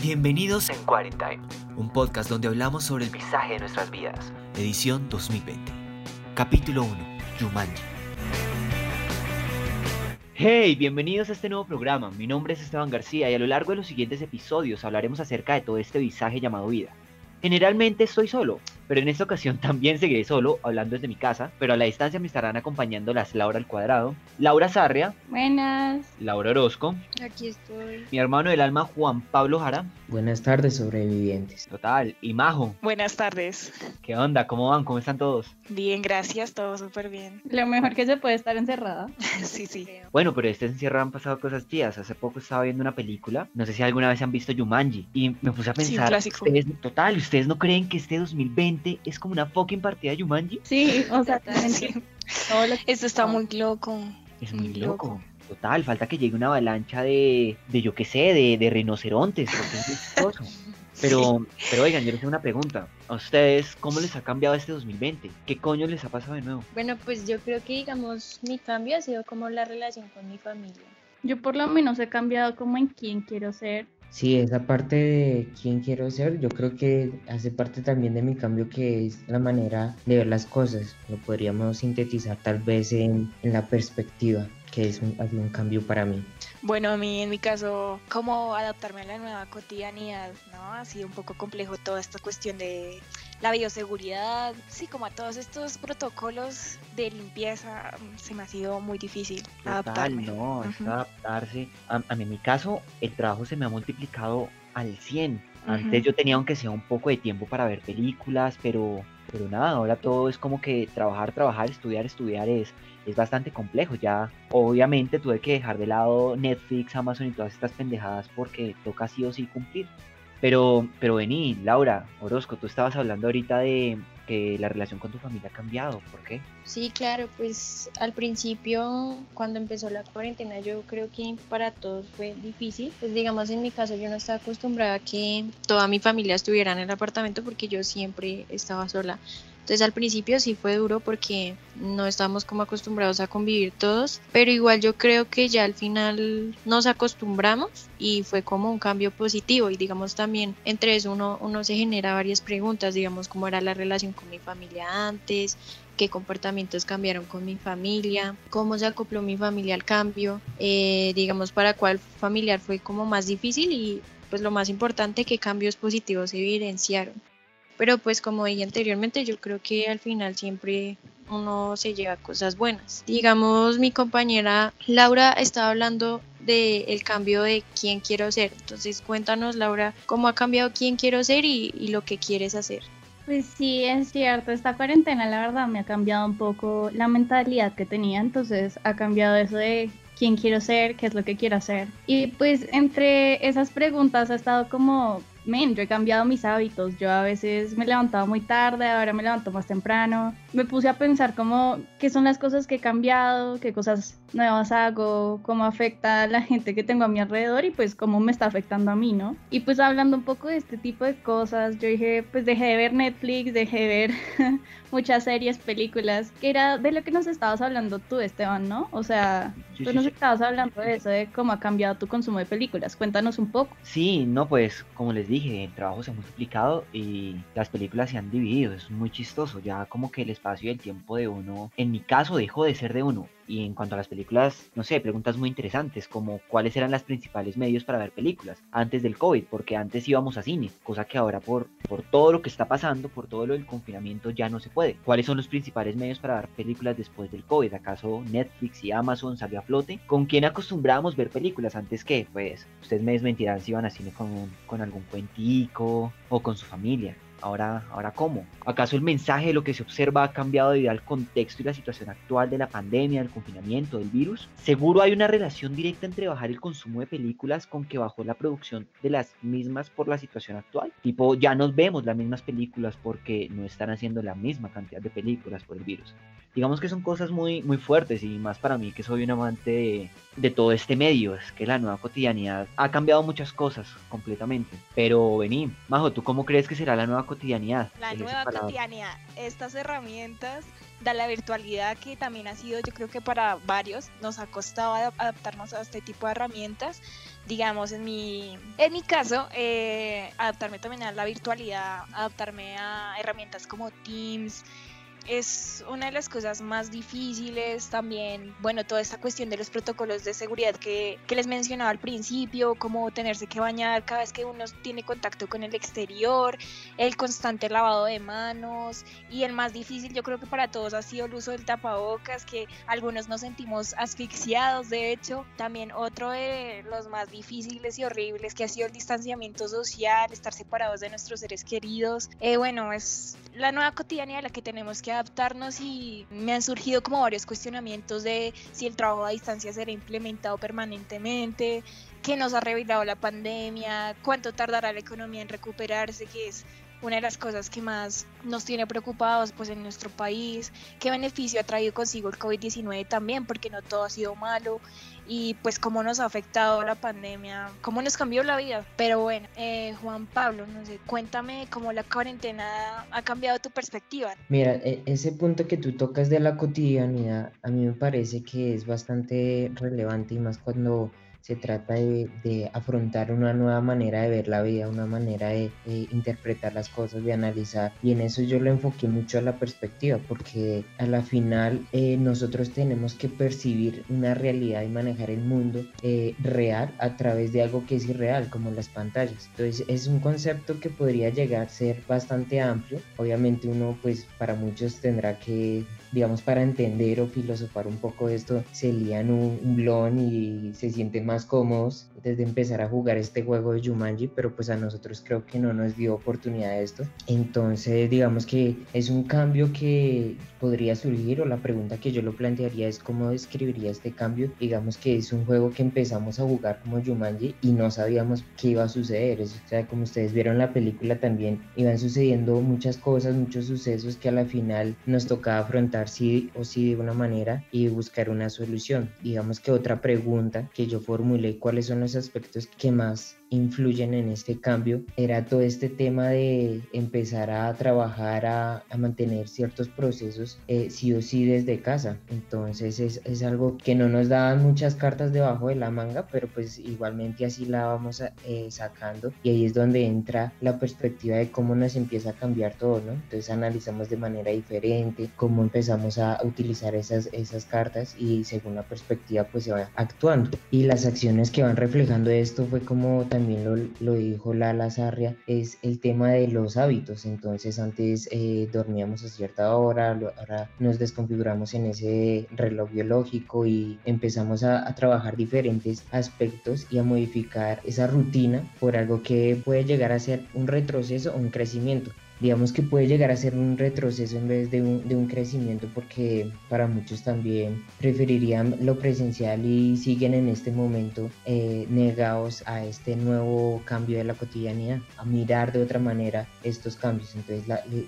Bienvenidos en Quarantine, un podcast donde hablamos sobre el visaje de nuestras vidas, edición 2020. Capítulo 1, Jumanji. Hey, bienvenidos a este nuevo programa. Mi nombre es Esteban García y a lo largo de los siguientes episodios hablaremos acerca de todo este visaje llamado vida. Generalmente estoy solo, pero en esta ocasión también seguiré solo, hablando desde mi casa, pero a la distancia me estarán acompañando las Laura al cuadrado, Laura Sarria, Buenas, Laura Orozco, Aquí estoy. mi hermano del alma Juan Pablo Jara, Buenas tardes, sobrevivientes. total, y Majo. Buenas tardes. ¿Qué onda? ¿Cómo van? ¿Cómo están todos? Bien, gracias, todo súper bien. lo mejor que se puede estar encerrada. Sí, sí. Bueno, pero este encierro han pasado cosas tías. Hace poco estaba viendo una película, no sé si alguna vez han visto Jumanji, y me puse a Sí, un pensar, clásico. ¿ustedes, total, ¿ustedes no creen que este 2020 es como una fucking partida de Jumanji? Sí, o sea, Sí. Esto está muy loco. Es muy Muy loco. loco. Total, falta que llegue una avalancha de, de yo qué sé, de, de rinocerontes, porque es. Pero, pero oigan, yo les tengo una pregunta. ¿A ustedes cómo les ha cambiado este 2020? ¿Qué coño les ha pasado de nuevo? Bueno, pues yo creo que, digamos, mi cambio ha sido como la relación con mi familia. Yo por lo menos he cambiado como en quién quiero ser. Sí, esa parte de quién quiero ser, yo creo que hace parte también de mi cambio que es la manera de ver las cosas. Lo podríamos sintetizar tal vez en, en la perspectiva, que es un, un cambio para mí. Bueno, a mí en mi caso, cómo adaptarme a la nueva cotidianidad, ¿no? Ha sido un poco complejo toda esta cuestión de la bioseguridad, sí, como a todos estos protocolos de limpieza, mm, se me ha sido muy difícil Total, adaptarme. no, es Ujú. adaptarse. A, a mí en mi caso, el trabajo se me ha multiplicado al 100. Antes yo tenía aunque sea un poco de tiempo para ver películas, pero, pero nada, ahora todo es como que trabajar, trabajar, estudiar, estudiar es, es bastante complejo. Ya obviamente tuve que dejar de lado Netflix, Amazon y todas estas pendejadas porque toca sí o sí cumplir. Pero, pero vení, Laura, Orozco, tú estabas hablando ahorita de que la relación con tu familia ha cambiado. ¿Por qué? Sí, claro, pues al principio, cuando empezó la cuarentena, yo creo que para todos fue difícil. Pues digamos, en mi caso, yo no estaba acostumbrada a que toda mi familia estuviera en el apartamento porque yo siempre estaba sola. Entonces al principio sí fue duro porque no estábamos como acostumbrados a convivir todos, pero igual yo creo que ya al final nos acostumbramos y fue como un cambio positivo y digamos también entre eso uno, uno se genera varias preguntas, digamos cómo era la relación con mi familia antes, qué comportamientos cambiaron con mi familia, cómo se acopló mi familia al cambio, eh, digamos para cuál familiar fue como más difícil y pues lo más importante qué cambios positivos se evidenciaron. Pero pues como dije anteriormente, yo creo que al final siempre uno se lleva cosas buenas. Digamos, mi compañera Laura estaba hablando del cambio de quién quiero ser. Entonces cuéntanos, Laura, cómo ha cambiado quién quiero ser y, y lo que quieres hacer. Pues sí, es cierto, esta cuarentena la verdad me ha cambiado un poco la mentalidad que tenía, entonces ha cambiado eso de quién quiero ser, qué es lo que quiero hacer. Y pues entre esas preguntas ha estado como, men, yo he cambiado mis hábitos, yo a veces me levantaba muy tarde, ahora me levanto más temprano. Me puse a pensar como qué son las cosas que he cambiado, qué cosas nuevas hago, cómo afecta a la gente que tengo a mi alrededor y pues cómo me está afectando a mí, ¿no? Y pues hablando un poco de este tipo de cosas, yo dije, pues dejé de ver Netflix, dejé de ver muchas series, películas, que era de lo que nos estabas hablando tú, Esteban, ¿no? O sea, Sí, tú sí, nos sí. estabas hablando de eso, de cómo ha cambiado tu consumo de películas. Cuéntanos un poco. Sí, no, pues como les dije, el trabajo se ha multiplicado y las películas se han dividido, es muy chistoso, ya como que el espacio y el tiempo de uno, en mi caso dejó de ser de uno. Y en cuanto a las películas, no sé, preguntas muy interesantes como cuáles eran los principales medios para ver películas antes del COVID, porque antes íbamos a cine, cosa que ahora por, por todo lo que está pasando, por todo lo del confinamiento ya no se puede. ¿Cuáles son los principales medios para ver películas después del COVID? ¿Acaso Netflix y Amazon salió a flote? ¿Con quién acostumbrábamos ver películas antes que? Pues ustedes me desmentirán si iban a cine con, con algún cuentico o con su familia. Ahora, ahora cómo? ¿Acaso el mensaje de lo que se observa ha cambiado debido al contexto y la situación actual de la pandemia, del confinamiento, del virus? Seguro hay una relación directa entre bajar el consumo de películas con que bajó la producción de las mismas por la situación actual. Tipo, ya nos vemos las mismas películas porque no están haciendo la misma cantidad de películas por el virus. Digamos que son cosas muy, muy fuertes y más para mí que soy un amante de, de todo este medio. Es que la nueva cotidianidad ha cambiado muchas cosas completamente. Pero vení, Majo, ¿tú cómo crees que será la nueva cotidianidad? La nueva cotidianidad, estas herramientas da la virtualidad que también ha sido, yo creo que para varios nos ha costado adap- adaptarnos a este tipo de herramientas, digamos, en mi, en mi caso, eh, adaptarme también a la virtualidad, adaptarme a herramientas como Teams, es una de las cosas más difíciles también, bueno, toda esta cuestión de los protocolos de seguridad que, que, les mencionaba al principio, como tenerse que bañar cada vez que uno tiene contacto con el exterior, el constante lavado de manos y el más difícil yo creo que para todos ha sido el uso del tapabocas, que algunos nos sentimos asfixiados, de hecho, también otro de los más difíciles y horribles que ha sido el distanciamiento social, estar separados de nuestros seres queridos. Eh, bueno, es la nueva cotidianidad la que tenemos que adaptarnos y me han surgido como varios cuestionamientos de si el trabajo a distancia será implementado permanentemente, qué nos ha revelado la pandemia, cuánto tardará la economía en recuperarse, que es una de las cosas que más nos tiene preocupados pues en nuestro país, qué beneficio ha traído consigo el COVID-19 también, porque no todo ha sido malo y pues cómo nos ha afectado la pandemia, cómo nos cambió la vida. Pero bueno, eh, Juan Pablo, no sé, cuéntame cómo la cuarentena ha cambiado tu perspectiva. Mira, e, ese punto que tú tocas de la cotidianidad, a mí me parece que es bastante relevante y más cuando se trata de, afrontar una nueva manera de ver la vida, una manera de, interpretar las cosas, de analizar. Y en eso yo lo enfoqué mucho a la perspectiva, porque a la final eh, nosotros tenemos que percibir una realidad y manejar el mundo eh, real a través de algo que es irreal, como las pantallas. Entonces es un concepto que podría llegar a ser bastante amplio. Obviamente uno, pues para muchos tendrá que digamos, para entender o filosofar un poco esto, se lían un, un blon y se sienten más cómodos desde empezar a jugar este juego de Jumanji, pero pues a nosotros creo que no nos dio oportunidad de esto. Entonces, digamos que es un cambio que podría surgir o la pregunta que yo lo plantearía es cómo describiría este cambio. Digamos que es un juego que empezamos a jugar como Jumanji y no sabíamos qué iba a suceder. O sea, como ustedes vieron la película también iban sucediendo muchas cosas, muchos sucesos que a la final nos tocaba afrontar sí o sí de una manera y buscar una solución. Digamos que otra pregunta que yo formulé, ¿cuáles son los aspectos que más influyen en este cambio era todo este tema de empezar a trabajar, a, mantener ciertos procesos eh, sí o sí desde casa. Entonces es, es, algo que no nos daban muchas cartas debajo de la manga, pero pues igualmente así la vamos eh, sacando y ahí es donde entra la perspectiva de cómo nos empieza a cambiar todo, ¿no? Entonces analizamos de manera diferente cómo empezamos a utilizar esas, esas cartas y según la perspectiva pues se va actuando. Y las acciones que van reflejando esto fue como también lo, lo dijo Lala Sarria, es el tema de los hábitos. Entonces antes eh, dormíamos a cierta hora, ahora nos desconfiguramos en ese reloj biológico y empezamos a, a trabajar diferentes aspectos y a modificar esa rutina por algo que puede llegar a ser un retroceso o un crecimiento digamos que puede llegar a ser un retroceso en vez de un, de un, crecimiento porque para muchos también preferirían lo presencial y siguen en este momento eh, negados a este nuevo cambio de la cotidianidad, a mirar de otra manera estos cambios. Entonces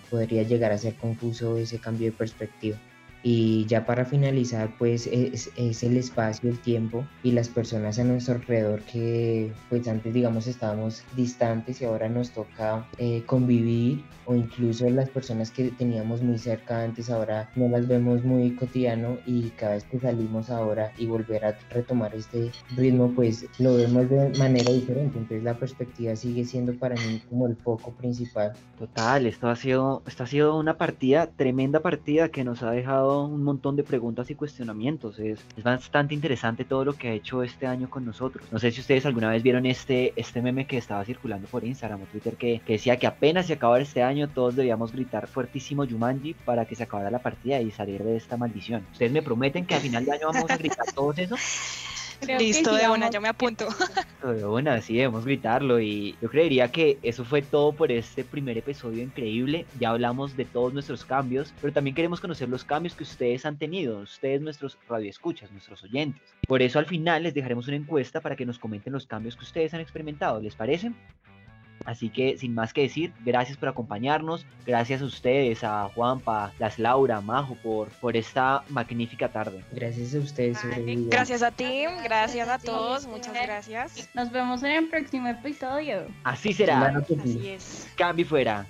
podría llegar a ser confuso ese cambio de perspectiva. Y ya para finalizar, pues es, es, el espacio, el tiempo y las personas a nuestro alrededor que pues antes digamos estábamos distantes y ahora nos toca eh, convivir o incluso las personas que teníamos muy cerca antes ahora no las vemos muy cotidiano y cada vez que salimos ahora y volver a retomar este ritmo pues lo vemos de manera diferente. Entonces la perspectiva sigue siendo para mí como el foco principal. Total, esto ha sido, esto ha sido una partida, tremenda partida que nos ha dejado un montón de preguntas y cuestionamientos. Es, es, bastante interesante todo lo que ha hecho este año con nosotros. No sé si ustedes alguna vez vieron este, este meme que estaba circulando por Instagram o Twitter que, que decía que apenas se acabara este año todos debíamos gritar fuertísimo Jumanji para que se acabara la partida y salir de esta maldición. ¿Ustedes me prometen que a final de año vamos a gritar todos eso? Listo, de una, yo me apunto. De una, sí, debemos gritarlo. Y yo creería que eso fue todo por este primer episodio increíble. Ya hablamos de todos nuestros cambios, pero también queremos conocer los cambios que ustedes han tenido, ustedes, nuestros radioescuchas, nuestros oyentes. Por eso al final les dejaremos una encuesta para que nos comenten los cambios que ustedes han experimentado. ¿Les parece? Así que sin más que decir, gracias por acompañarnos, gracias a ustedes, a Juanpa, las Laura, Majo, por, por esta magnífica tarde. Gracias a ustedes. Gracias a ti, gracias a todos, muchas gracias. Nos vemos en el próximo episodio. Así será. Así es. Cambio fuera.